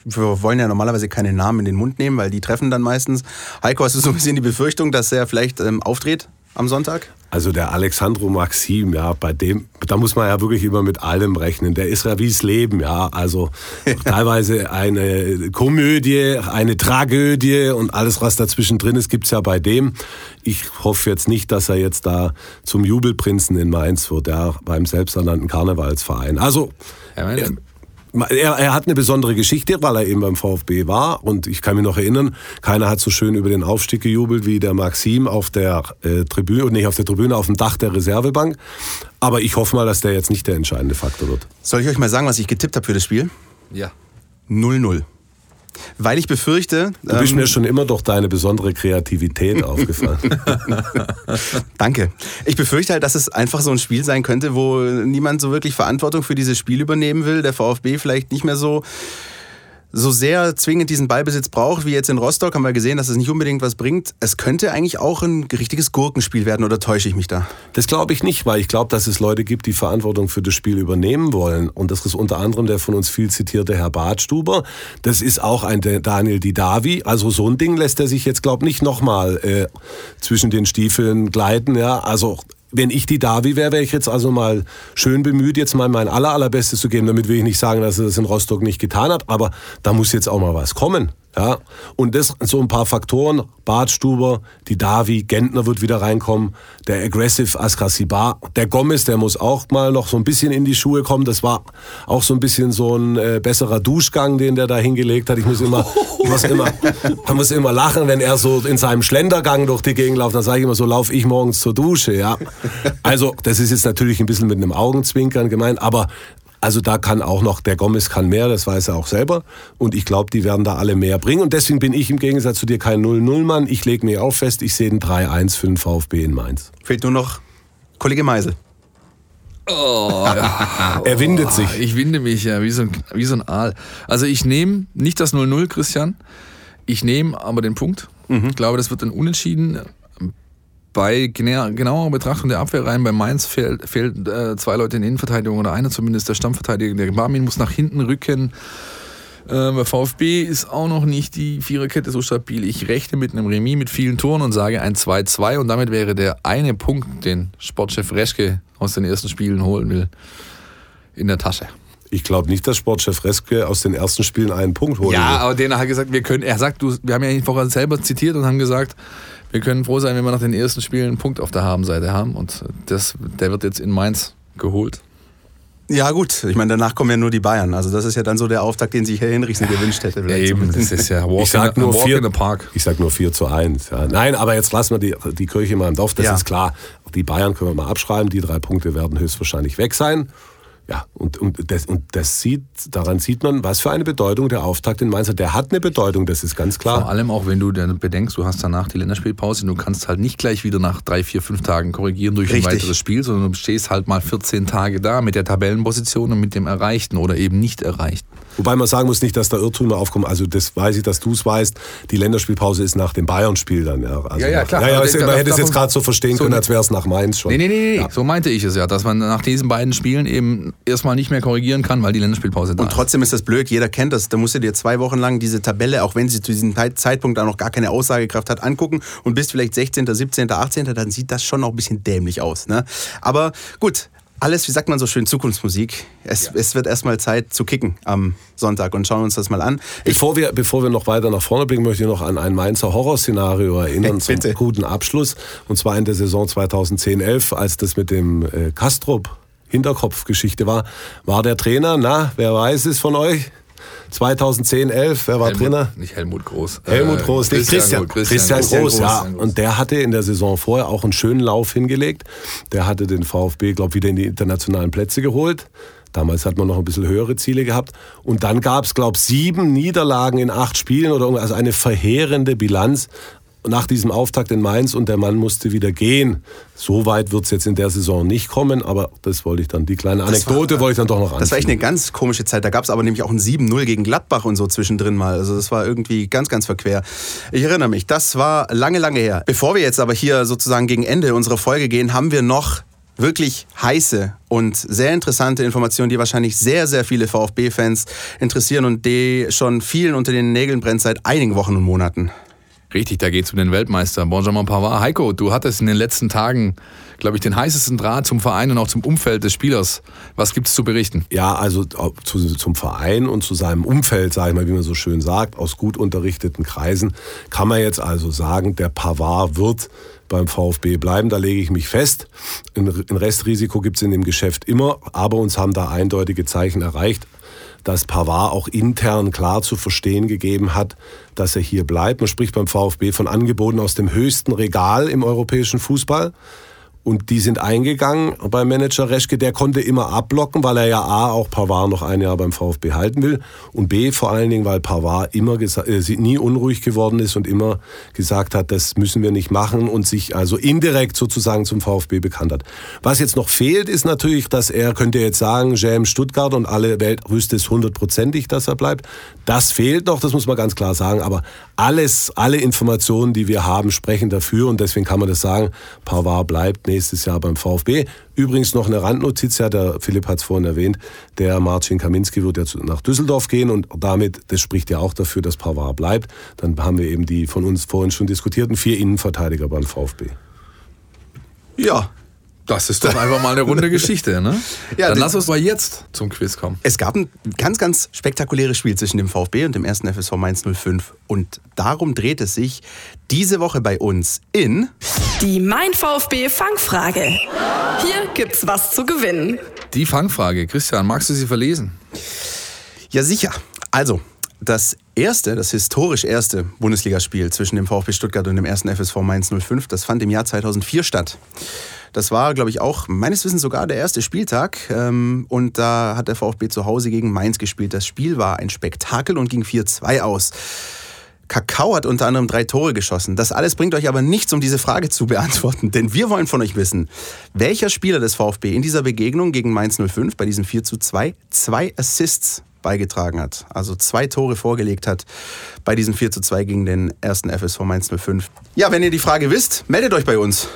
wir wollen ja normalerweise keine Namen in den Mund nehmen, weil die treffen dann meistens. Heiko, hast du so ein bisschen die Befürchtung, dass er vielleicht ähm, auftritt am Sonntag? Also der Alexandro Maxim, ja, bei dem, da muss man ja wirklich immer mit allem rechnen. Der ist ja wie's Leben, ja. Also (laughs) teilweise eine Komödie, eine Tragödie und alles, was dazwischen drin ist, gibt's ja bei dem. Ich hoffe jetzt nicht, dass er jetzt da zum Jubelprinzen in Mainz wird, ja, beim selbsternannten Karnevalsverein. Also Ja, meine, er, er hat eine besondere Geschichte, weil er eben beim VfB war. Und ich kann mich noch erinnern, keiner hat so schön über den Aufstieg gejubelt wie der Maxim auf der äh, Tribüne, nicht auf der Tribüne, auf dem Dach der Reservebank. Aber ich hoffe mal, dass der jetzt nicht der entscheidende Faktor wird. Soll ich euch mal sagen, was ich getippt habe für das Spiel? ja. 0-0. Weil ich befürchte. Du bist ähm, mir schon immer durch deine besondere Kreativität aufgefallen. (laughs) Danke. Ich befürchte halt, dass es einfach so ein Spiel sein könnte, wo niemand so wirklich Verantwortung für dieses Spiel übernehmen will. Der VfB vielleicht nicht mehr so, so sehr zwingend diesen Ballbesitz braucht, wie jetzt in Rostock. Haben wir gesehen, dass es nicht unbedingt was bringt. Es könnte eigentlich auch ein richtiges Gurkenspiel werden, oder täusche ich mich da? Das glaube ich nicht, weil ich glaube, dass es Leute gibt, die Verantwortung für das Spiel übernehmen wollen. Und das ist unter anderem der von uns viel zitierte Herr Bartstuber. Das ist auch ein Daniel Didavi. Also so ein Ding lässt er sich jetzt, glaube ich, nicht nochmal äh, zwischen den Stiefeln gleiten. Ja, also wenn ich die Davi wäre, wäre ich jetzt also mal schön bemüht, jetzt mal mein aller, allerbestes zu geben. Damit will ich nicht sagen, dass er das in Rostock nicht getan hat, aber da muss jetzt auch mal was kommen. Ja, und das so ein paar Faktoren, Bartstuber, die Davi, Gentner wird wieder reinkommen, der Aggressive Askasibar, der Gomez, der muss auch mal noch so ein bisschen in die Schuhe kommen. Das war auch so ein bisschen so ein äh, besserer Duschgang, den der da hingelegt hat. Ich muss immer, ich muss immer, (laughs) man muss immer lachen, wenn er so in seinem Schlendergang durch die Gegend läuft. Dann sage ich immer, so laufe ich morgens zur Dusche. Ja, also das ist jetzt natürlich ein bisschen mit einem Augenzwinkern gemeint, aber also da kann auch noch, der Gomez kann mehr, das weiß er auch selber. Und ich glaube, die werden da alle mehr bringen. Und deswegen bin ich im Gegensatz zu dir kein 0-0-Mann. Ich lege mir auch fest, ich sehe ein 3-1 für den VfB in Mainz. Fehlt nur noch Kollege Meisel. Oh. (laughs) Er windet sich. Ich winde mich ja wie so ein, wie so ein Aal. Also ich nehme nicht das 0-0, Christian. Ich nehme aber den Punkt. Ich glaube, das wird ein Unentschieden. Bei gena- genauerer Betrachtung der Abwehrreihen bei Mainz fehlt, fehlt äh, zwei Leute in der Innenverteidigung oder einer zumindest, der Stammverteidiger. Der Barmin muss nach hinten rücken. Äh, bei VfB ist auch noch nicht die Viererkette so stabil. Ich rechne mit einem Remis mit vielen Toren und sage ein 2-2 und damit wäre der eine Punkt, den Sportchef Reschke aus den ersten Spielen holen will, in der Tasche. Ich glaube nicht, dass Sportchef Reske aus den ersten Spielen einen Punkt holen Ja, aber den hat er gesagt, wir können, er sagt, du, wir haben ja ihn vorher selber zitiert und haben gesagt, wir können froh sein, wenn wir nach den ersten Spielen einen Punkt auf der Habenseite haben und das, der wird jetzt in Mainz geholt. Ja gut, ich meine, danach kommen ja nur die Bayern. Also das ist ja dann so der Auftakt, den sich Herr Hinrichsen gewünscht hätte. vielleicht Eben, zumindest. das ist ja Walk, Ich sag in, nur walk vier, in the Park. Ich sag nur 4 zu 1. Ja. Nein, aber jetzt lassen wir die, die Kirche mal im Dorf. Das Ja. ist klar. Die Bayern können wir mal abschreiben. Die drei Punkte werden höchstwahrscheinlich weg sein. Ja, und, und, das, und das sieht, daran sieht man, was für eine Bedeutung der Auftakt in Mainz hat. Der hat eine Bedeutung, das ist ganz Vor klar. allem auch, wenn du dann bedenkst, du hast danach die Länderspielpause, du kannst halt nicht gleich wieder nach drei, vier, fünf Tagen korrigieren durch Richtig. ein weiteres Spiel, sondern du stehst halt mal 14 Tage da mit der Tabellenposition und mit dem Erreichten oder eben nicht Erreichten. Wobei man sagen muss nicht, dass da Irrtümer aufkommen. Also das weiß ich, dass du es weißt. Die Länderspielpause ist nach dem Bayern-Spiel dann. Ja, also Ja, ja, klar. Ja, ja, es- das- man hätte es jetzt gerade so verstehen so können, ne- als wäre es nach Mainz schon. Nee, nee, nee, nee. Ja. so meinte ich es ja, dass man nach diesen beiden Spielen eben erstmal nicht mehr korrigieren kann, weil die Länderspielpause da Und trotzdem ist das blöd, jeder kennt das. Da musst du dir zwei Wochen lang diese Tabelle, auch wenn sie zu diesem Zeitpunkt auch noch gar keine Aussagekraft hat, angucken und bist vielleicht 16., 17., 18., dann sieht das schon noch ein bisschen dämlich aus. Ne? Aber gut, alles, wie sagt man so schön, Zukunftsmusik. Es, es wird erstmal Zeit zu kicken am Sonntag und schauen uns das mal an. Ich, Bevor wir, bevor wir noch weiter nach vorne blicken, möchte ich noch an ein Mainzer Horrorszenario erinnern (laughs) zum Bitte. guten Abschluss. Und zwar in der Saison 2010-11, als das mit dem äh, Kastrop Hinterkopfgeschichte war, war der Trainer, na, wer weiß es von euch? 2010, 11, wer war Trainer? Nicht Helmut Groß. Helmut Äh, Groß, nicht Christian, Groß, Christian, Groß, ja. Christian Und der hatte in der Saison vorher auch einen schönen Lauf hingelegt. Der hatte den VfB, glaube wieder in die internationalen Plätze geholt. Damals hat man noch ein bisschen höhere Ziele gehabt. Und dann gab es, glaube ich, sieben Niederlagen in acht Spielen oder. Also eine verheerende Bilanz nach diesem Auftakt in Mainz und der Mann musste wieder gehen. So weit wird es jetzt in der Saison nicht kommen, aber das wollte ich dann, die kleine Anekdote wollte ich dann doch noch das war echt eine ganz komische Zeit. Da gab es aber nämlich auch ein 7-0 gegen Gladbach und so zwischendrin mal. Also das war irgendwie ganz, ganz verquer. Ich erinnere mich, das war lange, lange her. Bevor wir jetzt aber hier sozusagen gegen Ende unserer Folge gehen, haben wir noch wirklich heiße und sehr interessante Informationen, die wahrscheinlich sehr, sehr viele VfB-Fans interessieren und die schon vielen unter den Nägeln brennt seit einigen Wochen und Monaten. Richtig, da geht's um den Weltmeister Benjamin Pavard. Heiko, du hattest in den letzten Tagen, glaube ich, den heißesten Draht zum Verein und auch zum Umfeld des Spielers. Was gibt's zu berichten? Ja, also zu, zum Verein und zu seinem Umfeld, sage ich mal, wie man so schön sagt, aus gut unterrichteten Kreisen, kann man jetzt also sagen, der Pavard wird beim VfB bleiben, da lege ich mich fest. Ein Restrisiko gibt es in dem Geschäft immer, aber uns haben da eindeutige Zeichen erreicht, dass Pavard auch intern klar zu verstehen gegeben hat, dass er hier bleibt. Man spricht beim VfB von Angeboten aus dem höchsten Regal im europäischen Fußball. Und die sind eingegangen beim Manager Reschke. Der konnte immer abblocken, weil er ja A, auch Pavard noch ein Jahr beim VfB halten will. Und B, vor allen Dingen, weil Pavard immer äh, nie unruhig geworden ist und immer gesagt hat, das müssen wir nicht machen und sich also indirekt sozusagen zum VfB bekannt hat. Was jetzt noch fehlt, ist natürlich, dass er, könnte jetzt sagen, James Stuttgart und alle Welt wüsste es hundertprozentig, dass er bleibt. Das fehlt noch, das muss man ganz klar sagen. Aber alles, alle Informationen, die wir haben, sprechen dafür und deswegen kann man das sagen, Pavard bleibt nächstes Jahr beim VfB. Übrigens noch eine Randnotiz, ja, der Philipp hat es vorhin erwähnt, der Marcin Kaminski wird ja nach Düsseldorf gehen und damit, das spricht ja auch dafür, dass Pavard bleibt. Dann haben wir eben die von uns vorhin schon diskutierten vier Innenverteidiger beim VfB. Ja, Das ist doch einfach mal eine runde Geschichte, ne? (laughs) Ja, Dann lass uns mal jetzt zum Quiz kommen. Es gab ein ganz, ganz spektakuläres Spiel zwischen dem VfB und dem ersten FSV Mainz 05. Und darum dreht es sich diese Woche bei uns in. Die Mein VfB Fangfrage. Hier gibt's was zu gewinnen. Die Fangfrage. Christian, magst du sie verlesen? Ja, sicher. Also, das erste, das historisch erste Bundesligaspiel zwischen dem VfB Stuttgart und dem ersten FSV Mainz 05, das fand im Jahr 2004 statt. Das war, glaube ich, auch meines Wissens sogar der erste Spieltag. Ähm, und da hat der VfB zu Hause gegen Mainz gespielt. Das Spiel war ein Spektakel und ging 4-2 aus. Kakao hat unter anderem drei Tore geschossen. Das alles bringt euch aber nichts, um diese Frage zu beantworten. Denn wir wollen von euch wissen, welcher Spieler des VfB in dieser Begegnung gegen Mainz 05 bei diesem 4 zu 2 zwei Assists beigetragen hat. Also zwei Tore vorgelegt hat bei diesem 4 zu 2 gegen den ersten FSV Mainz 05. Ja, wenn ihr die Frage wisst, meldet euch bei uns.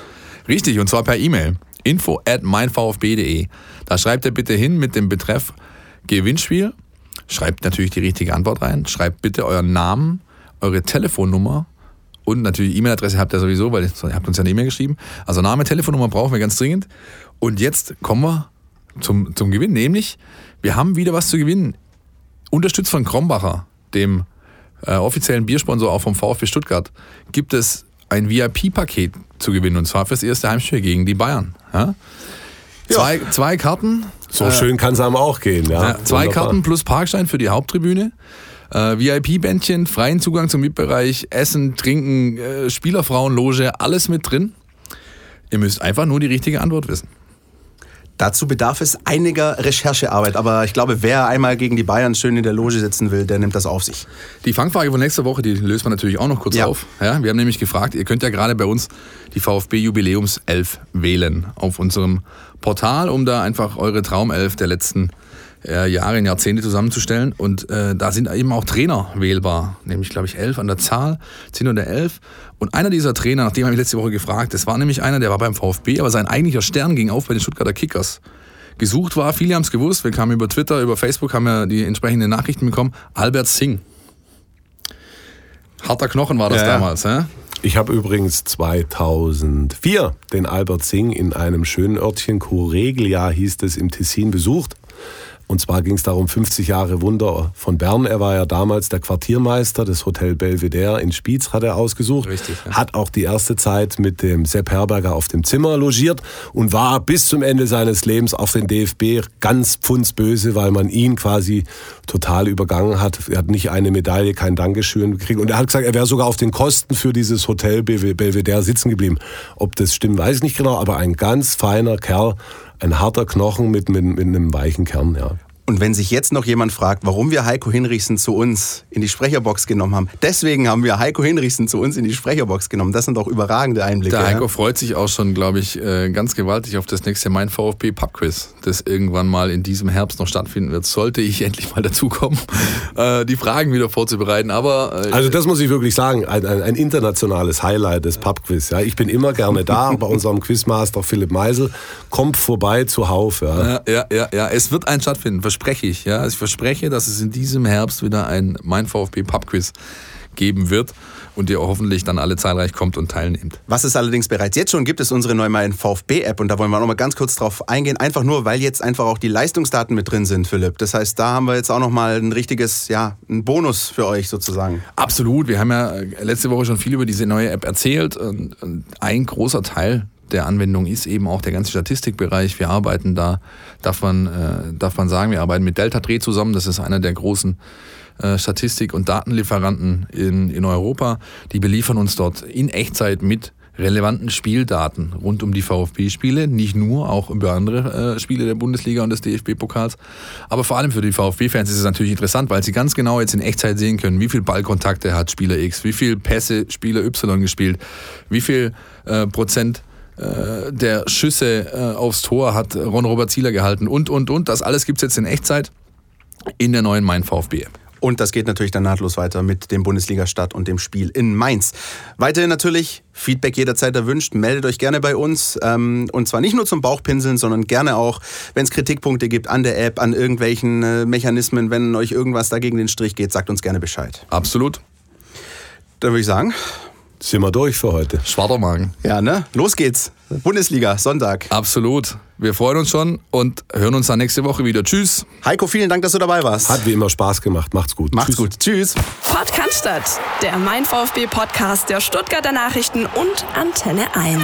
Richtig, und zwar per E-Mail. Info at meinvfb.de. Da schreibt ihr bitte hin mit dem Betreff Gewinnspiel. Schreibt natürlich die richtige Antwort rein. Schreibt bitte euren Namen, eure Telefonnummer und natürlich E-Mail-Adresse habt ihr sowieso, weil ihr habt uns ja eine E-Mail geschrieben. Also Name, Telefonnummer brauchen wir ganz dringend. Und jetzt kommen wir zum, zum Gewinn, nämlich wir haben wieder was zu gewinnen. Unterstützt von Krombacher, dem äh, offiziellen Biersponsor auch vom VfB Stuttgart, gibt es ein VIP-Paket zu gewinnen und zwar fürs erste Heimspiel gegen die Bayern. Ja? Zwei, zwei Karten, So schön kann es einem auch gehen. Ja, ja, zwei Wunderbar. Karten plus Parkstein für die Haupttribüne. Äh, VIP-Bändchen, freien Zugang zum VIP-Bereich, Essen, Trinken, äh, Spielerfrauenloge, alles mit drin. Ihr müsst einfach nur die richtige Antwort wissen. Dazu bedarf es einiger Recherchearbeit. Aber ich glaube, wer einmal gegen die Bayern schön in der Loge sitzen will, der nimmt das auf sich. Die Fangfrage von nächster Woche, die lösen wir natürlich auch noch kurz Ja. auf. Ja, wir haben nämlich gefragt, ihr könnt ja gerade bei uns die VfB Jubiläums 11 wählen auf unserem Portal, um da einfach eure Traumelf der letzten äh, Jahre, Jahrzehnte zusammenzustellen. Und äh, da sind eben auch Trainer wählbar, nämlich glaube ich elf an der Zahl, 10 oder 11. Und einer dieser Trainer, nach dem habe ich letzte Woche gefragt, das war nämlich einer, der war beim VfB, aber sein eigentlicher Stern ging auf bei den Stuttgarter Kickers. Gesucht war, viele haben es gewusst, wir kamen über Twitter, über Facebook, haben ja die entsprechenden Nachrichten bekommen, Albert Singh. Harter Knochen war das Ja, ja. damals, hä? Ich habe übrigens 2004 den Albert Singh in einem schönen Örtchen, Coreglia hieß es, im Tessin besucht. Und zwar ging es darum, 50 Jahre Wunder von Bern. Er war ja damals der Quartiermeister des Hotel Belvedere in Spiez, hat er ausgesucht. Richtig, ja. Hat auch die erste Zeit mit dem Sepp Herberger auf dem Zimmer logiert und war bis zum Ende seines Lebens auf den DFB ganz pfundsböse, weil man ihn quasi total übergangen hat. Er hat nicht eine Medaille, kein Dankeschön gekriegt. Und er hat gesagt, er wäre sogar auf den Kosten für dieses Hotel Belve- Belvedere sitzen geblieben. Ob das stimmt, weiß ich nicht genau, aber ein ganz feiner Kerl, ein harter Knochen mit, mit, mit einem weichen Kern, ja. Und wenn sich jetzt noch jemand fragt, warum wir Heiko Hinrichsen zu uns in die Sprecherbox genommen haben, deswegen haben wir Heiko Hinrichsen zu uns in die Sprecherbox genommen. Das sind doch überragende Einblicke. Der Heiko ja? freut sich auch schon, glaube ich, äh, ganz gewaltig auf das nächste Mein VfB Pubquiz, das irgendwann mal in diesem Herbst noch stattfinden wird. Sollte ich (laughs) endlich mal dazukommen, äh, die Fragen wieder vorzubereiten. Aber äh, Also das muss ich wirklich sagen, ein, ein, ein internationales Highlight des Pubquiz. Ja. Ich bin immer gerne da (laughs) bei unserem Quizmaster Philipp Meisel. Kommt vorbei zuhauf. Ja. Ja, ja, ja, ja. Es wird ein stattfinden, verspreche ich. Ja, ich verspreche, dass es in diesem Herbst wieder ein Mein VfB Pubquiz geben wird und ihr hoffentlich dann alle zahlreich kommt und teilnehmt. Was es allerdings bereits jetzt schon gibt, ist unsere neue Mein VfB-App und da wollen wir noch mal ganz kurz drauf eingehen. Einfach nur, weil jetzt einfach auch die Leistungsdaten mit drin sind, Philipp. Das heißt, da haben wir jetzt auch noch mal ein richtiges, ja, ein Bonus für euch sozusagen. Absolut. Wir haben ja letzte Woche schon viel über diese neue App erzählt. Und ein großer Teil der Anwendung ist eben auch der ganze Statistikbereich. Wir arbeiten da, darf man, äh, darf man sagen, wir arbeiten mit Delta Dreh zusammen. Das ist einer der großen äh, Statistik- und Datenlieferanten in, in Europa. Die beliefern uns dort in Echtzeit mit relevanten Spieldaten rund um die VfB-Spiele, nicht nur, auch über andere äh, Spiele der Bundesliga und des DFB-Pokals. Aber vor allem für die VfB-Fans ist es natürlich interessant, weil sie ganz genau jetzt in Echtzeit sehen können, wie viel Ballkontakte hat Spieler X, wie viel Pässe Spieler Y gespielt, wie viel äh, Prozent äh, der Schüsse äh, aufs Tor hat Ron-Robert Zieler gehalten und, und, und. Das alles gibt's jetzt in Echtzeit in der neuen Mein VfB-App. Und das geht natürlich dann nahtlos weiter mit dem Bundesliga-Start und dem Spiel in Mainz. Weiterhin natürlich Feedback jederzeit erwünscht. Meldet euch gerne bei uns. Ähm, und zwar nicht nur zum Bauchpinseln, sondern gerne auch, wenn es Kritikpunkte gibt an der App, an irgendwelchen äh, Mechanismen, wenn euch irgendwas dagegen den Strich geht, sagt uns gerne Bescheid. Absolut. Dann würde ich sagen, Sind wir durch für heute. Schwadermagen. Ja, ne? Los geht's. Bundesliga, Sonntag. Absolut. Wir freuen uns schon und hören uns dann nächste Woche wieder. Tschüss. Heiko, vielen Dank, dass du dabei warst. Hat wie immer Spaß gemacht. Macht's gut. Macht's Tschüss. gut. Tschüss. Podcast, der Mein VfB Podcast der Stuttgarter Nachrichten und Antenne 1.